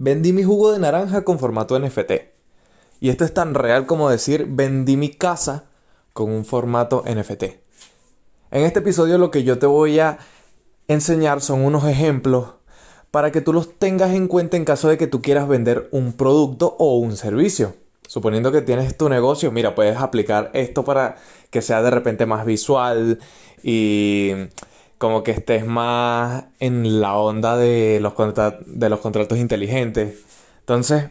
vendí mi jugo de naranja con formato NFT. Y esto es tan real como decir vendí mi casa con un formato NFT. En este episodio lo que yo te voy a enseñar son unos ejemplos para que tú los tengas en cuenta en caso de que tú quieras vender un producto o un servicio. Suponiendo que tienes tu negocio, mira, puedes aplicar esto para que sea de repente más visual y como que estés más en la onda de los, contratos inteligentes. Entonces,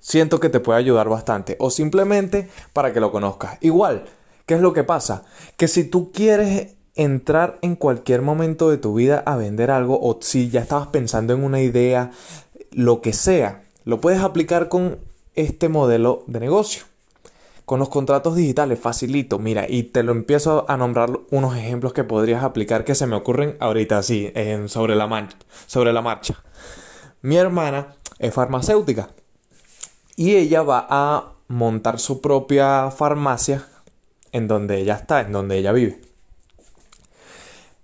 siento que te puede ayudar bastante. O simplemente para que lo conozcas. Igual, ¿qué es lo que pasa? Que si tú quieres entrar en cualquier momento de tu vida a vender algo o si ya estabas pensando en una idea, lo que sea, lo puedes aplicar con este modelo de negocio. Con los contratos digitales, facilito, mira, y te lo empiezo a nombrar unos ejemplos que podrías aplicar que se me ocurren ahorita así, sobre, la sobre la marcha. Mi hermana es farmacéutica y ella va a montar su propia farmacia en donde ella está, en donde ella vive.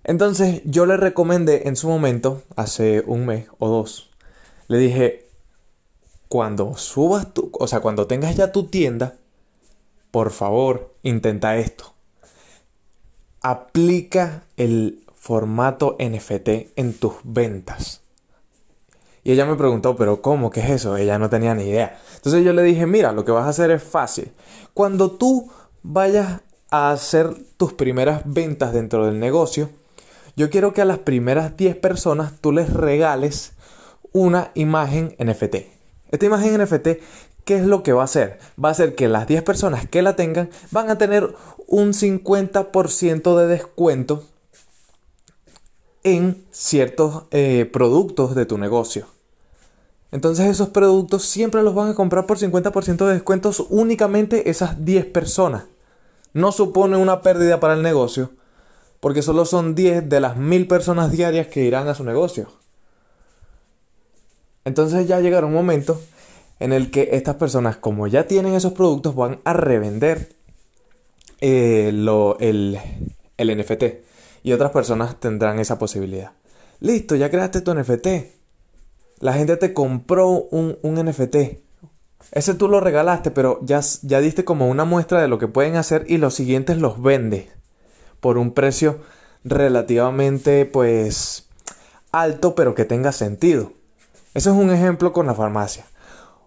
Entonces yo le recomendé en su momento, hace un mes o dos, le dije, cuando subas tu, o sea, cuando tengas ya tu tienda, por favor, intenta esto. Aplica el formato NFT en tus ventas. Y ella me preguntó, pero ¿cómo? ¿Qué es eso? Ella no tenía ni idea. Entonces yo le dije, mira, lo que vas a hacer es fácil. Cuando tú vayas a hacer tus primeras ventas dentro del negocio, yo quiero que a las primeras 10 personas tú les regales una imagen NFT. Esta imagen NFT ¿qué es lo que va a hacer? Va a hacer que las 10 personas que la tengan van a tener un 50% de descuento en ciertos eh, productos de tu negocio. Entonces esos productos siempre los van a comprar por 50% de descuentos únicamente esas 10 personas. No supone una pérdida para el negocio, porque solo son 10 de las 1000 personas diarias que irán a su negocio. Entonces ya llegará un momento en el que estas personas, como ya tienen esos productos, van a revender eh, el, el NFT. Y otras personas tendrán esa posibilidad. Listo, ya creaste tu NFT. La gente te compró un, un NFT. Ese tú lo regalaste, pero ya, ya diste como una muestra de lo que pueden hacer y los siguientes los vendes por un precio relativamente pues alto pero que tenga sentido. Eso es un ejemplo con la farmacia.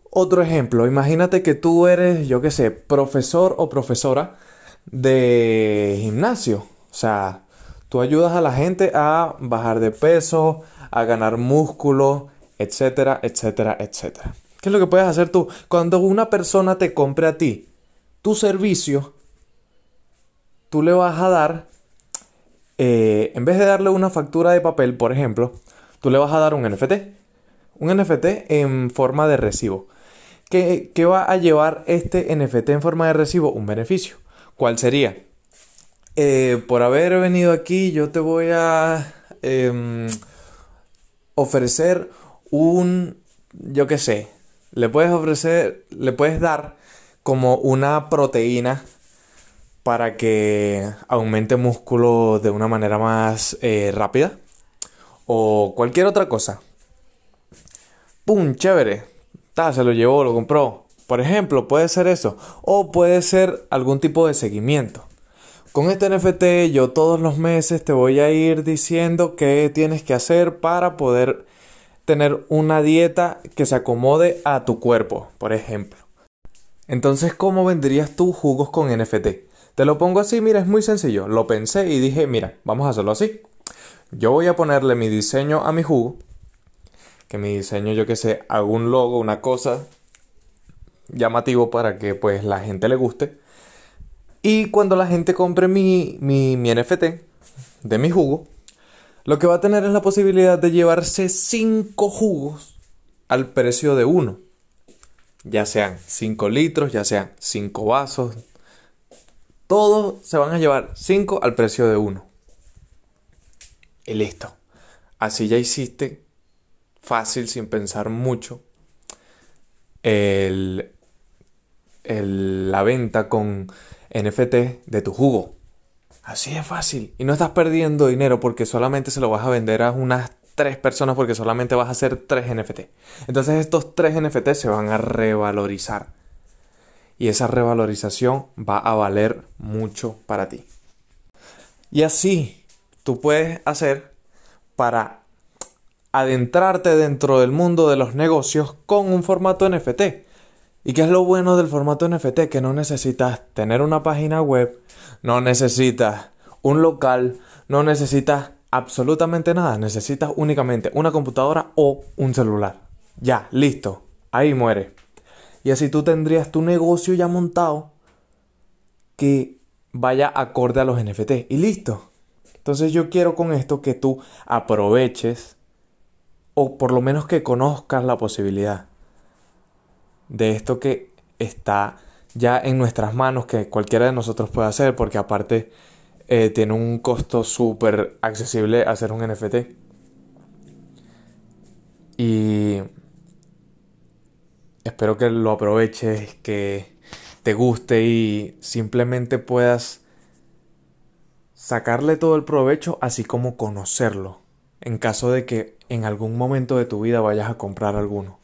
Otro ejemplo, imagínate que tú eres, yo qué sé, profesor o profesora de gimnasio. O sea, tú ayudas a la gente a bajar de peso, a ganar músculo, etcétera, etcétera, etcétera. ¿Qué es lo que puedes hacer tú? Cuando una persona te compre a ti tu servicio, tú le vas a dar, eh, en vez de darle una factura de papel, por ejemplo, tú le vas a dar un NFT. Un NFT en forma de recibo. ¿Qué, va a llevar este NFT en forma de recibo? Un beneficio. ¿Cuál sería? Eh, por haber venido aquí, yo te voy a em, ofrecer un, yo qué sé, le puedes ofrecer, le puedes dar como una proteína para que aumente músculo de una manera más eh, rápida o cualquier otra cosa. ¡Pum! Chévere se lo llevó, lo compró. Por ejemplo, puede ser eso. O puede ser algún tipo de seguimiento. Con este NFT yo todos los meses te voy a ir diciendo qué tienes que hacer para poder tener una dieta que se acomode a tu cuerpo, por ejemplo. Entonces, ¿cómo venderías tus jugos con NFT? Te lo pongo así, mira, es muy sencillo. Lo pensé y dije, mira, vamos a hacerlo así. Yo voy a ponerle mi diseño a mi jugo que mi diseño, yo que sé, un logo, una cosa llamativo para que pues la gente le guste. Y cuando la gente compre mi, mi, mi NFT de mi jugo, lo que va a tener es la posibilidad de llevarse 5 jugos al precio de uno. Ya sean 5 litros, ya sean 5 vasos. Todos se van a llevar 5 al precio de uno. Y listo. Así ya hiciste fácil, sin pensar mucho, el, la venta con NFT de tu jugo. Así de fácil. Y no estás perdiendo dinero porque solamente se lo vas a vender a unas tres personas porque solamente vas a hacer tres NFT. Entonces estos tres NFT se van a revalorizar. Y esa revalorización va a valer mucho para ti. Y así tú puedes hacer para adentrarte dentro del mundo de los negocios con un formato NFT. ¿Y qué es lo bueno del formato NFT? Que no necesitas tener una página web, no necesitas un local, no necesitas absolutamente nada, necesitas únicamente una computadora o un celular. Ya, listo, ahí muere. Y así tú tendrías tu negocio ya montado que vaya acorde a los NFT. Y listo. Entonces yo quiero con esto que tú aproveches o por lo menos que conozcas la posibilidad de esto que está ya en nuestras manos, que cualquiera de nosotros puede hacer, porque aparte eh, tiene un costo súper accesible hacer un NFT. Y espero que lo aproveches, que te guste y simplemente puedas sacarle todo el provecho, así como conocerlo, en caso de que en algún momento de tu vida vayas a comprar alguno.